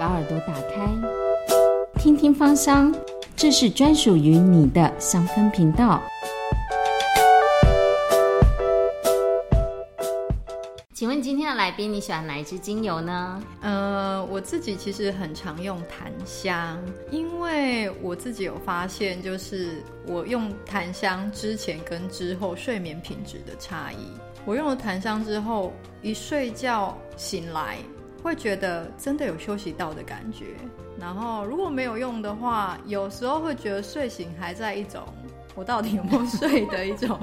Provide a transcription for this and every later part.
把耳朵打开，听听芳香，这是专属于你的香氛频道。请问今天的来宾，你喜欢哪一支精油呢？呃，我自己其实很常用檀香，因为我自己有发现，就是我用檀香之前跟之后睡眠品质的差异。我用了檀香之后，一睡觉醒来，会觉得真的有休息到的感觉。然后如果没有用的话，有时候会觉得睡醒还在一种我到底有没有睡的一种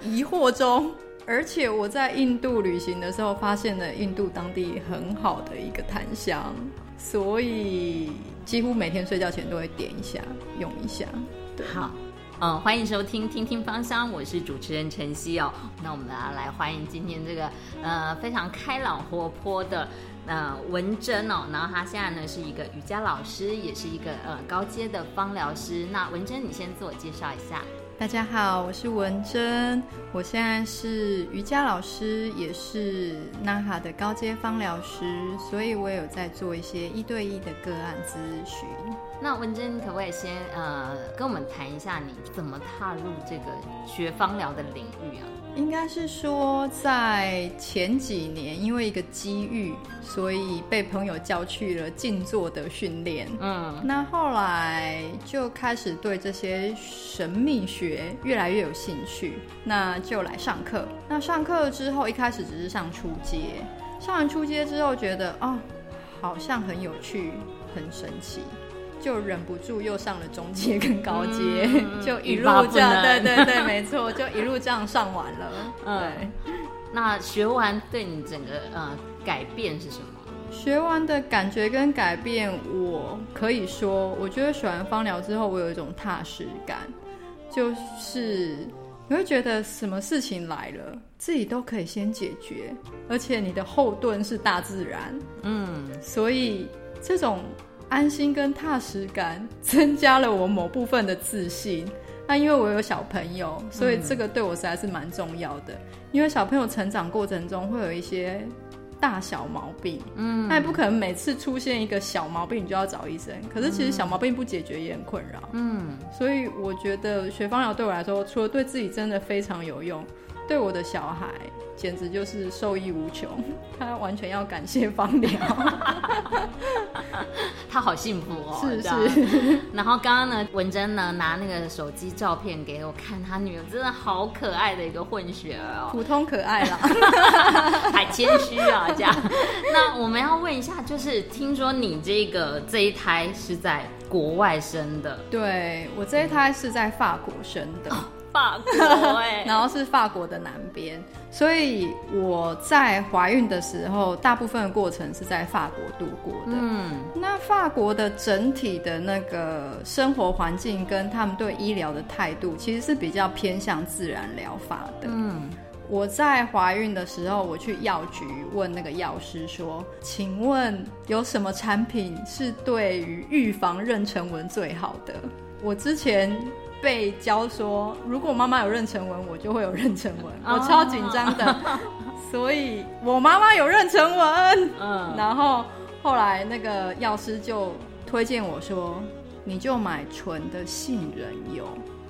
疑惑中。而且我在印度旅行的时候，发现了印度当地很好的一个檀香，所以几乎每天睡觉前都会点一下，用一下。好，嗯，欢迎收听《听听芳香》，我是主持人晨曦哦。那我们要来欢迎今天这个呃非常开朗活泼的呃文珍哦。然后她现在呢是一个瑜伽老师，也是一个呃高阶的芳疗师。那文珍，你先自我介绍一下。大家好，我是文珍，我现在是瑜伽老师，也是娜哈的高阶芳疗师，所以我有在做一些一对一的个案咨询。那文珍，可不可以先呃跟我们谈一下你怎么踏入这个学芳疗的领域啊？应该是说，在前几年，因为一个机遇，所以被朋友叫去了静坐的训练。嗯，那后来就开始对这些神秘学越来越有兴趣，那就来上课。那上课之后，一开始只是上初阶，上完初阶之后，觉得哦，好像很有趣，很神奇。就忍不住又上了中阶跟高阶，就一路这样，对对对，没错，就一路这样上完了。对，那学完对你整个呃改变是什么？学完的感觉跟改变，我可以说，我觉得学完芳疗之后，我有一种踏实感，就是你会觉得什么事情来了，自己都可以先解决，而且你的后盾是大自然。嗯，所以这种。安心跟踏实感增加了我某部分的自信。那因为我有小朋友，所以这个对我实在是蛮重要的。因为小朋友成长过程中会有一些大小毛病，嗯，那也不可能每次出现一个小毛病你就要找医生。可是其实小毛病不解决也很困扰，嗯。所以我觉得学芳疗对我来说，除了对自己真的非常有用，对我的小孩。简直就是受益无穷，他完全要感谢芳疗，他好幸福哦。是是。然后刚刚呢，文珍呢拿那个手机照片给我看，他女儿真的好可爱的一个混血儿哦，普通可爱啦，还谦虚啊这样。那我们要问一下，就是听说你这个这一胎是在国外生的？对我这一胎是在法国生的。法国哎，然后是法国的南边，所以我在怀孕的时候，大部分的过程是在法国度过的。嗯，那法国的整体的那个生活环境跟他们对医疗的态度，其实是比较偏向自然疗法的。嗯，我在怀孕的时候，我去药局问那个药师说：“请问有什么产品是对于预防妊娠纹最好的？”我之前。被教说，如果妈妈有妊娠纹，我就会有妊娠纹，我超紧张的，所以我妈妈有妊娠纹。嗯，然后后来那个药师就推荐我说，你就买纯的杏仁油，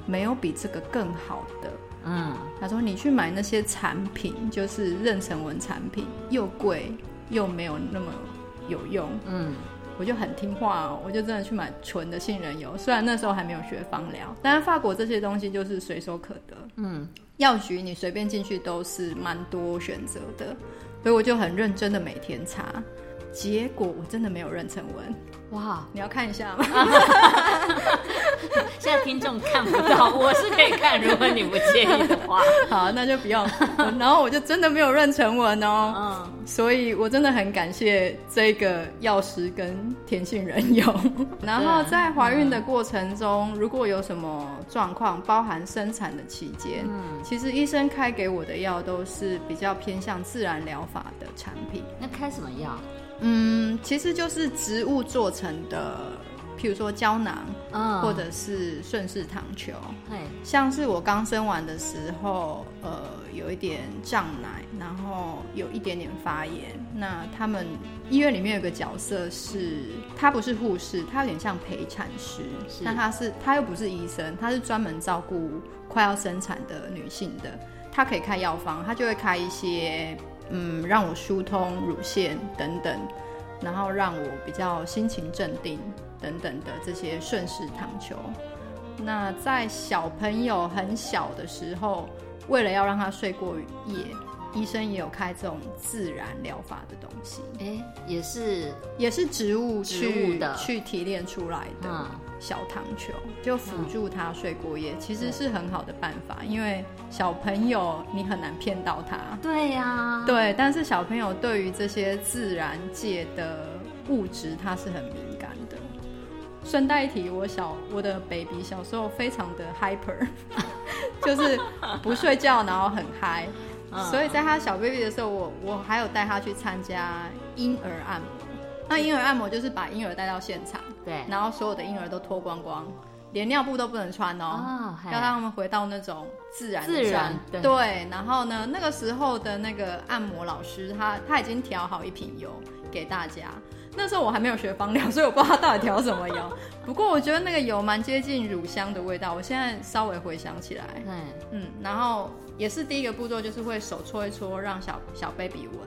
没有比这个更好的。嗯，他说你去买那些产品，就是妊娠纹产品，又贵又没有那么有用。嗯。我就很听话哦，我就真的去买纯的杏仁油。虽然那时候还没有学芳疗，但是法国这些东西就是随手可得。嗯，药局你随便进去都是蛮多选择的，所以我就很认真的每天擦。结果我真的没有妊娠纹。哇，你要看一下吗？现在听众看不到，我是可以看，如果你不介意的话。好，那就不用。然后我就真的没有妊娠纹哦。嗯。所以我真的很感谢这个药师跟甜杏仁油。然后在怀孕的过程中，如果有什么状况，包含生产的期间，嗯，其实医生开给我的药都是比较偏向自然疗法的产品。那开什么药？嗯，其实就是植物做成的譬如说胶囊，嗯或者是顺势糖球。嘿像是我刚生完的时候，呃，有一点胀奶，然后有一点点发炎。那他们医院里面有个角色是，他不是护士，他有点像陪产师，是那他是他又不是医生，他是专门照顾快要生产的女性的。他可以开药方，他就会开一些嗯，让我疏通乳腺等等，然后让我比较心情镇定等等的这些顺势糖球。那在小朋友很小的时候，为了要让他睡过夜，医生也有开这种自然疗法的东西，哎，也是。也是植物植去物的。去提炼出来的。嗯小糖球，就辅助他睡过夜，其实是很好的办法，因为小朋友你很难骗到他。对呀，对，但是小朋友对于这些自然界的物质，他是很敏感的。顺带一提，我小我的 baby 小时候非常的 hyper，就是不睡觉，然后很嗨。嗯所以在他小 baby 的时候，我我还有带他去参加婴儿按摩。那婴儿按摩就是把婴儿带到现场，对然后所有的婴儿都脱光光，连尿布都不能穿哦。哦，要让他们回到那种自然的自然状对对，然后呢，那个时候的那个按摩老师他他已经调好一瓶油给大家。那时候我还没有学芳疗，所以我不知道他到底调什么油。不过我觉得那个油蛮接近乳香的味道，我现在稍微回想起来，嗯，嗯，然后也是第一个步骤，就是会手搓一搓，让小小 baby 闻。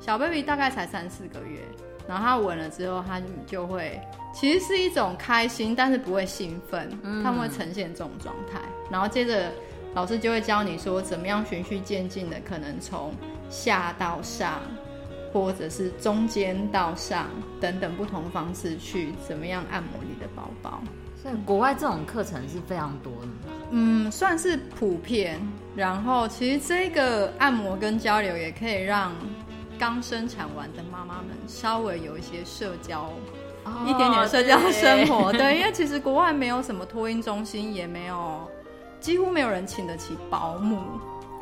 小 baby 大概才三四个月，然后他闻了之后，他就会其实是一种开心，但是不会兴奋，他们会呈现这种状态。然后接着老师就会教你说，怎么样循序渐进的，可能从下到上，或者是中间到上等等不同方式去怎么样按摩你的包包。所以国外这种课程是非常多的嘛。嗯，算是普遍。然后其实这个按摩跟交流也可以让刚生产完的妈妈们稍微有一些社交，一点点社交生活。对，因为其实国外没有什么托婴中心，也没有，几乎没有人请得起保姆。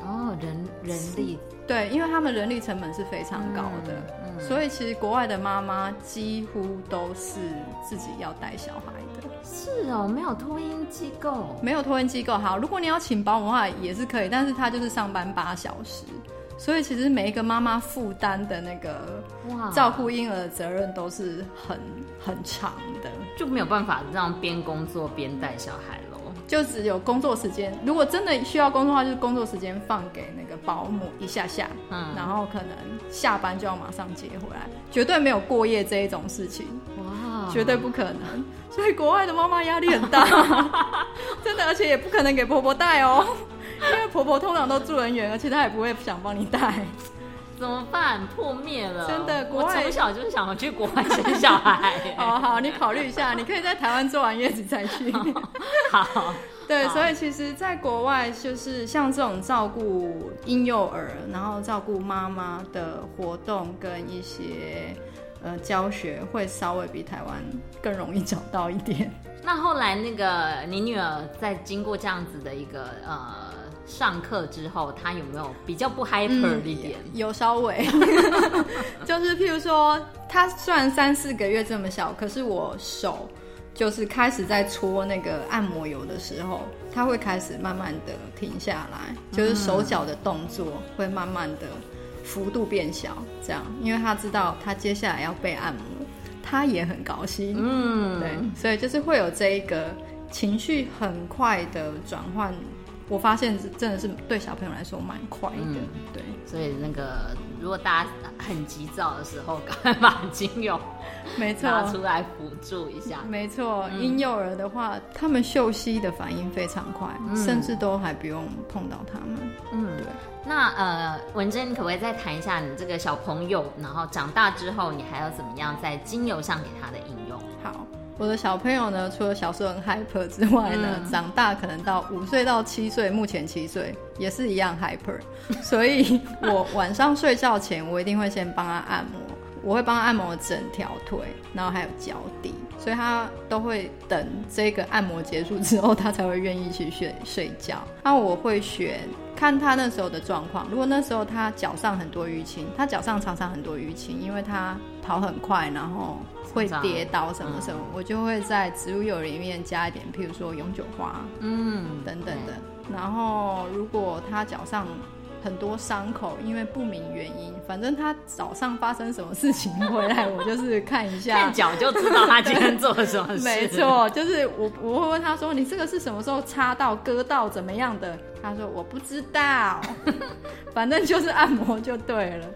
哦，人人力对，因为他们人力成本是非常高的，嗯所以其实国外的妈妈几乎都是自己要带小孩的。是哦，没有托婴机构，没有托婴机构好，如果你要请保姆的话也是可以，但是他就是上班八小时，所以其实每一个妈妈负担的那个哇，照顾婴儿的责任都是很很长的，就没有办法让边工作边带小孩喽。就只有工作时间。如果真的需要工作的话，就是工作时间放给那个保姆一下下，嗯然后可能下班就要马上接回来，绝对没有过夜这一种事情。哇，绝对不可能。所以国外的妈妈压力很大，真的，而且也不可能给婆婆带哦，因为婆婆通常都住很远，而且她也不会想帮你带。怎么办？破灭了！真的国外我从小就是想要去国外生小孩耶。哦，好，你考虑一下，你可以在台湾做完月子再去。好，对，所以其实，在国外就是像这种照顾婴幼儿，然后照顾妈妈的活动跟一些呃教学，会稍微比台湾更容易找到一点。那后来那个你女儿在经过这样子的一个呃上课之后，他有没有比较不 hyper 一点？有稍微，就是譬如说，他虽然三四个月这么小，可是我手就是开始在搓那个按摩油的时候，他会开始慢慢的停下来，就是手脚的动作会慢慢的幅度变小，这样，因为他知道他接下来要被按摩，他也很高兴，嗯，对，所以就是会有这一个情绪很快的转换。我发现是真的是对小朋友来说蛮快的，嗯对。所以那个如果大家很急躁的时候，赶快把精油 没错，拿出来辅助一下。没错，婴幼儿的话，他们嗅吸的反应非常快，嗯甚至都还不用碰到他们。嗯对，那呃，文珍，你可不可以再谈一下你这个小朋友，然后长大之后，你还要怎么样在精油上给他的应用？好，我的小朋友呢，除了小时候很 hyper 之外呢，嗯长大可能到五岁到七岁，目前七岁也是一样 hyper，所以我晚上睡觉前，我一定会先帮他按摩。我会帮他按摩整条腿，然后还有脚底，所以他都会等这个按摩结束之后，他才会愿意去睡睡觉。那我会选看他那时候的状况，如果那时候他脚上很多淤青，他脚上常常很多淤青，因为他跑很快，然后会跌倒什么什么，我就会在植物油里面加一点，譬如说永久花，嗯，等等的。然后如果他脚上很多伤口，因为不明原因，反正他早上发生什么事情回来，我就是看一下，看脚就知道他今天做了什么事。没错，就是我我会问他说：“你这个是什么时候擦到、割到怎么样的？”他说：“我不知道，反正就是按摩就对了。”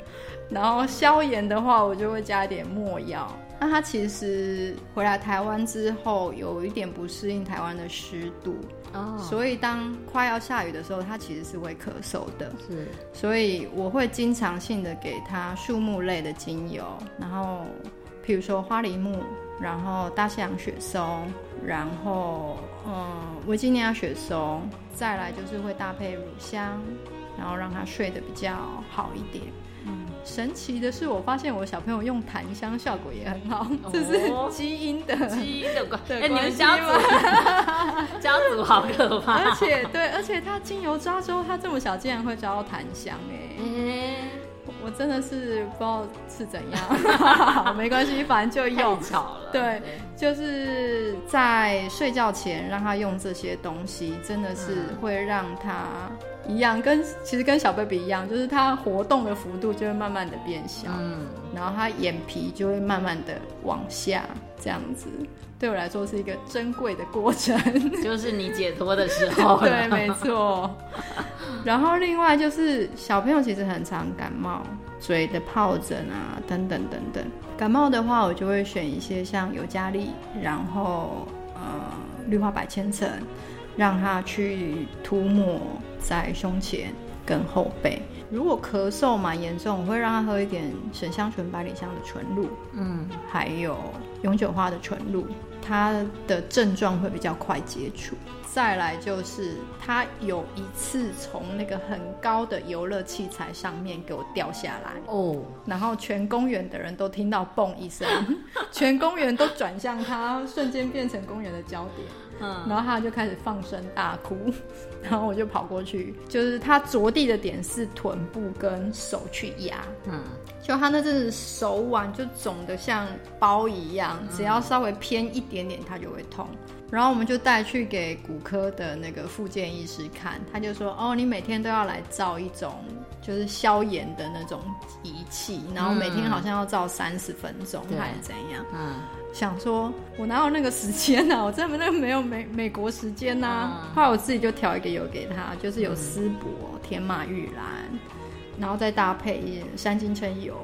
然后消炎的话，我就会加一点墨药。那他其实回来台湾之后，有一点不适应台湾的湿度哦，所以当快要下雨的时候，他其实是会咳嗽的。是，所以我会经常性的给他树木类的精油，然后譬如说花梨木，然后大西洋雪松，然后嗯维吉尼亚雪松，再来就是会搭配乳香，然后让他睡得比较好一点。神奇的是，我发现我小朋友用檀香效果也很好，这是基因的基因的关。哎，你们家族 家族好可怕。而且对，而且他精油抓之后，他这么小竟然会抓到檀香，哎，我真的是不知道是怎样。没关系，反正就用。巧了。对，就是在睡觉前让他用这些东西，真的是会让他。一样，跟其实跟小 baby 一样，就是他活动的幅度就会慢慢的变小，嗯，然后他眼皮就会慢慢的往下，这样子，对我来说是一个珍贵的过程，就是你解脱的时候，对，没错。然后另外就是小朋友其实很常感冒，嘴的疱疹啊，等等等等。感冒的话，我就会选一些像尤加利，然后呃氯化百千层。让他去涂抹在胸前跟后背。如果咳嗽蛮严重，我会让他喝一点沈香醇百里香的纯露，嗯，还有永久花的纯露，他的症状会比较快接触。再来就是他有一次从那个很高的游乐器材上面给我掉下来哦，然后全公园的人都听到嘣一声，全公园都转向他，瞬间变成公园的焦点。嗯，然后他就开始放声大哭，然后我就跑过去，就是他着地的点是臀部跟手去压，嗯，就他那阵子手腕就肿得像包一样，只要稍微偏一点点，他就会痛。然后我们就带去给骨科的那个复健医师看，他就说：“哦，你每天都要来照一种就是消炎的那种仪器，然后每天好像要照三十分钟还是怎样？”嗯。想说，我哪有那个时间呢？我真的那没有美美国时间呐。后来我自己就调一个油给他，就是有丝柏、天马玉兰，然后再搭配山金蛏油，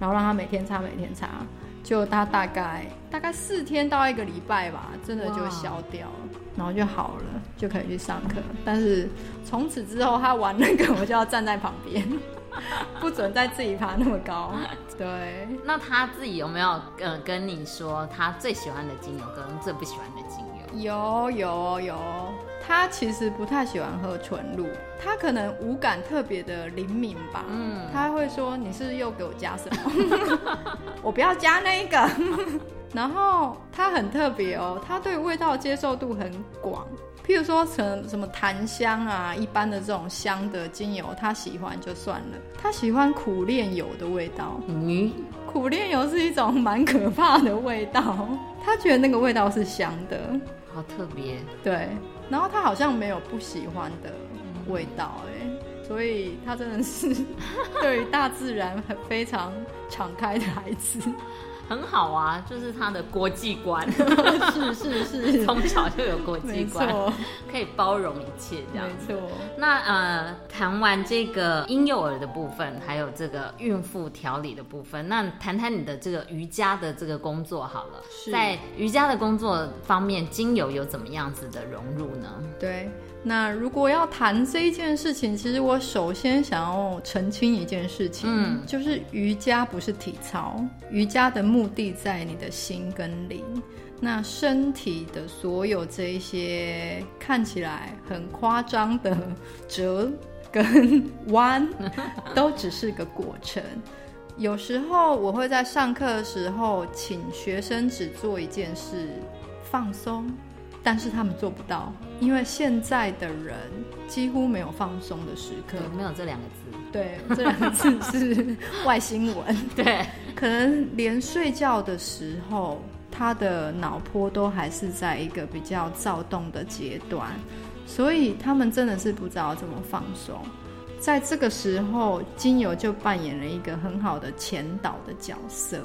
然后让他每天擦，每天擦。就他大概大概四天到一个礼拜吧，真的就消掉了，然后就好了，就可以去上课。但是从此之后，他玩那个，我就要站在旁边。不准再自己爬那么高。对，那他自己有没有呃跟你说他最喜欢的精油跟最不喜欢的精油？有有有，他其实不太喜欢喝纯露，他可能五感特别的灵敏吧。嗯，他会说你是又给我加什么？我不要加那个。然后他很特别哦，他对味道接受度很广。譬如说，什什么檀香啊，一般的这种香的精油，他喜欢就算了。他喜欢苦炼油的味道。嗯，苦炼油是一种蛮可怕的味道。他觉得那个味道是香的，好特别。对，然后他好像没有不喜欢的味道，哎，所以他真的是 对大自然很非常敞开的孩子。很好啊，就是他的国际观，是是是，从小就有国际观，可以包容一切这样。没错。那呃，谈完这个婴幼儿的部分，还有这个孕妇调理的部分，那谈谈你的这个瑜伽的这个工作好了。在瑜伽的工作方面，精油有怎么样子的融入呢？对。那如果要谈这一件事情，其实我首先想要澄清一件事情，嗯，就是瑜伽不是体操，瑜伽的目的在你的心跟灵。那身体的所有这一些看起来很夸张的折跟弯，都只是个过程。有时候我会在上课的时候，请学生只做一件事，放松，但是他们做不到，因为现在的人几乎没有放松的时刻，没有这两个字，对，这两个字是外星文，对，可能连睡觉的时候，他的脑波都还是在一个比较躁动的阶段，所以他们真的是不知道怎么放松。在这个时候，精油就扮演了一个很好的前导的角色，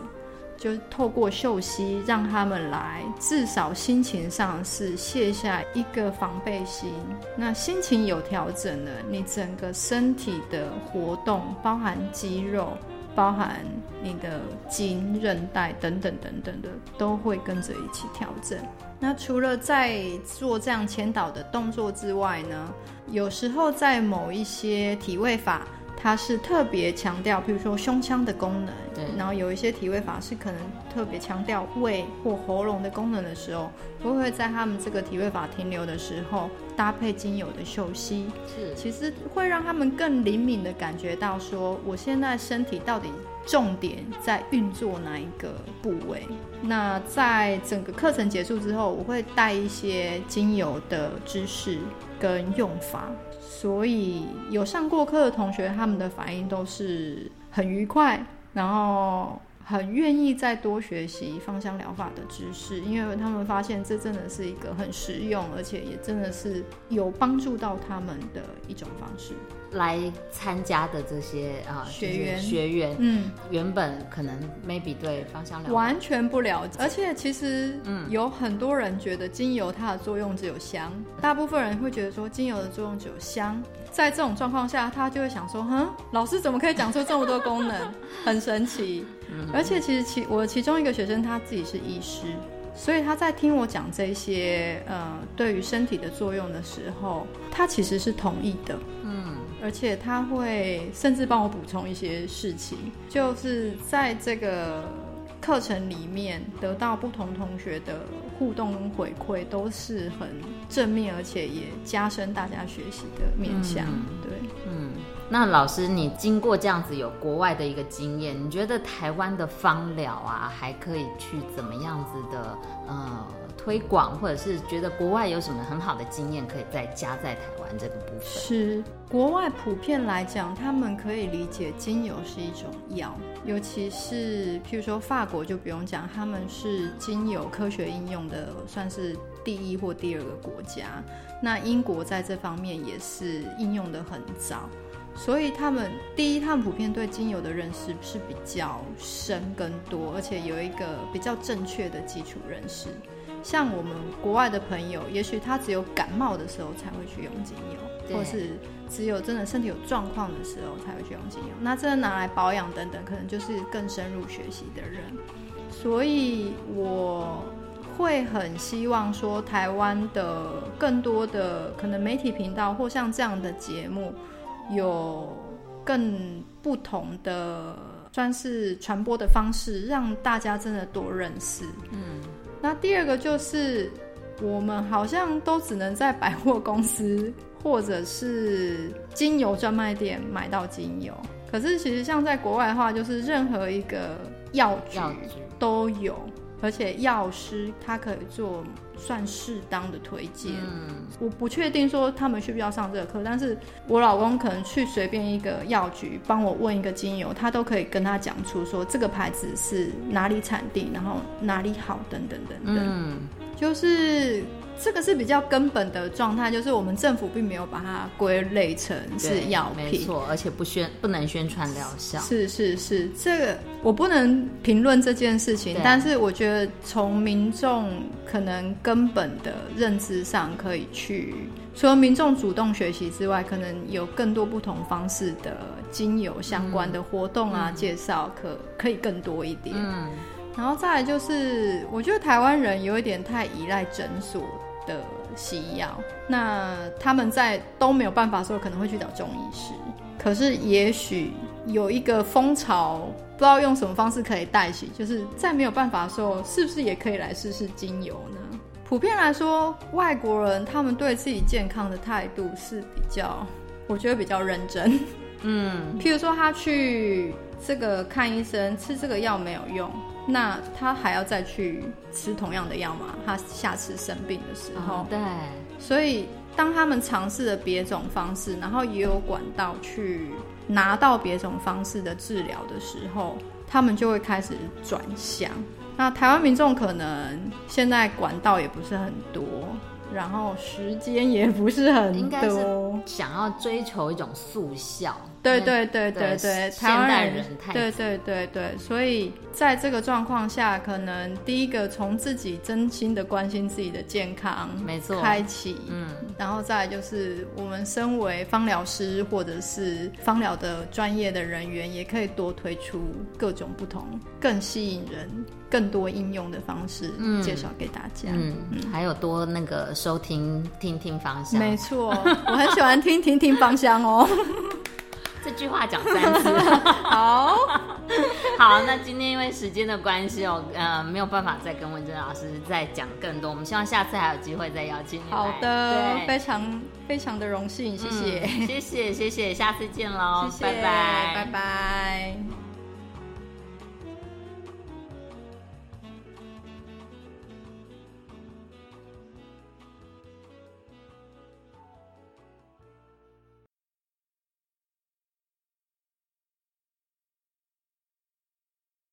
就透过嗅息让他们来，至少心情上是卸下一个防备心。那心情有调整了，你整个身体的活动，包含肌肉、包含你的筋、韧带等等等等的，都会跟着一起调整。那除了在做这样前导的动作之外呢？有时候在某一些体位法，它是特别强调，比如说胸腔的功能，对，然后有一些体位法是可能特别强调胃或喉咙的功能的时候，我会在他们这个体位法停留的时候，搭配精油的嗅吸，是，其实会让他们更灵敏的感觉到说，我现在身体到底重点在运作哪一个部位。那在整个课程结束之后，我会带一些精油的知识。跟用法，所以有上过课的同学，他们的反应都是很愉快，然后。很愿意再多学习芳香疗法的知识，因为他们发现这真的是一个很实用，而且也真的是有帮助到他们的一种方式。来参加的这些啊学员学员，嗯，原本可能 maybe 对芳香疗完全不了解，而且其实嗯有很多人觉得精油它的作用只有香，大部分人会觉得说精油的作用只有香。在这种状况下，他就会想说：“哼，老师怎么可以讲出这么多功能？很神奇。”而且其实其我其中一个学生他自己是医师，所以他在听我讲这些呃对于身体的作用的时候，他其实是同意的。嗯，而且他会甚至帮我补充一些事情，就是在这个。课程里面得到不同同学的互动跟回馈都是很正面，而且也加深大家学习的面向。对，嗯，那老师，你经过这样子有国外的一个经验，你觉得台湾的芳疗啊，还可以去怎么样子的呃推广，或者是觉得国外有什么很好的经验可以再加在台湾这个部分？是国外普遍来讲，他们可以理解精油是一种药。尤其是，譬如说法国就不用讲，他们是精油科学应用的，算是第一或第二个国家。那英国在这方面也是应用的很早，所以他们第一，他们普遍对精油的认识是比较深跟多，而且有一个比较正确的基础认识。像我们国外的朋友，也许他只有感冒的时候才会去用精油，或是。只有真的身体有状况的时候才会去用精油，那真的拿来保养等等，可能就是更深入学习的人。所以我会很希望说，台湾的更多的可能媒体频道或像这样的节目，有更不同的算是传播的方式，让大家真的多认识。嗯，那第二个就是我们好像都只能在百货公司。或者是精油专卖店买到精油，可是其实像在国外的话，就是任何一个药局都有，而且药师他可以做算适当的推荐。嗯，我不确定说他们需不需要上这个课，但是我老公可能去随便一个药局帮我问一个精油，他都可以跟他讲出说这个牌子是哪里产地，然后哪里好等等等等。嗯，就是。这个是比较根本的状态，就是我们政府并没有把它归类成是药品，没错，而且不宣不能宣传疗效。是是是，这个我不能评论这件事情，但是我觉得从民众可能根本的认知上，可以去除了民众主动学习之外，可能有更多不同方式的精油相关的活动啊，介绍可可以更多一点。嗯。然后再来就是，我觉得台湾人有一点太依赖诊所的西药，那他们在都没有办法的时候，可能会去找中医师。可是也许有一个风潮，不知道用什么方式可以带起，就是在没有办法的时候，是不是也可以来试试精油呢？普遍来说，外国人他们对自己健康的态度是比较，我觉得比较认真。嗯，譬如说他去这个看医生，吃这个药没有用，那他还要再去吃同样的药吗？他下次生病的时候，对，所以当他们尝试了别种方式，然后也有管道去拿到别种方式的治疗的时候，他们就会开始转向。那台湾民众可能现在管道也不是很多。然后时间也不是很多，想要追求一种速效。对对对对对，现代人太对对对对，所以在这个状况下，可能第一个从自己真心的关心自己的健康，没错，开启，嗯，然后再就是我们身为芳疗师或者是芳疗的专业的人员，也可以多推出各种不同、更吸引人、更多应用的方式介绍给大家。嗯，还有多那个收听听听芳香，没错，我很喜欢听听听芳香哦。这句话讲三次，好 好。那今天因为时间的关系哦，呃，没有办法再跟文珍老师再讲更多。我们希望下次还有机会再邀请你。好的，非常非常的荣幸，谢谢，谢谢，谢谢，下次见喽，拜拜，拜拜。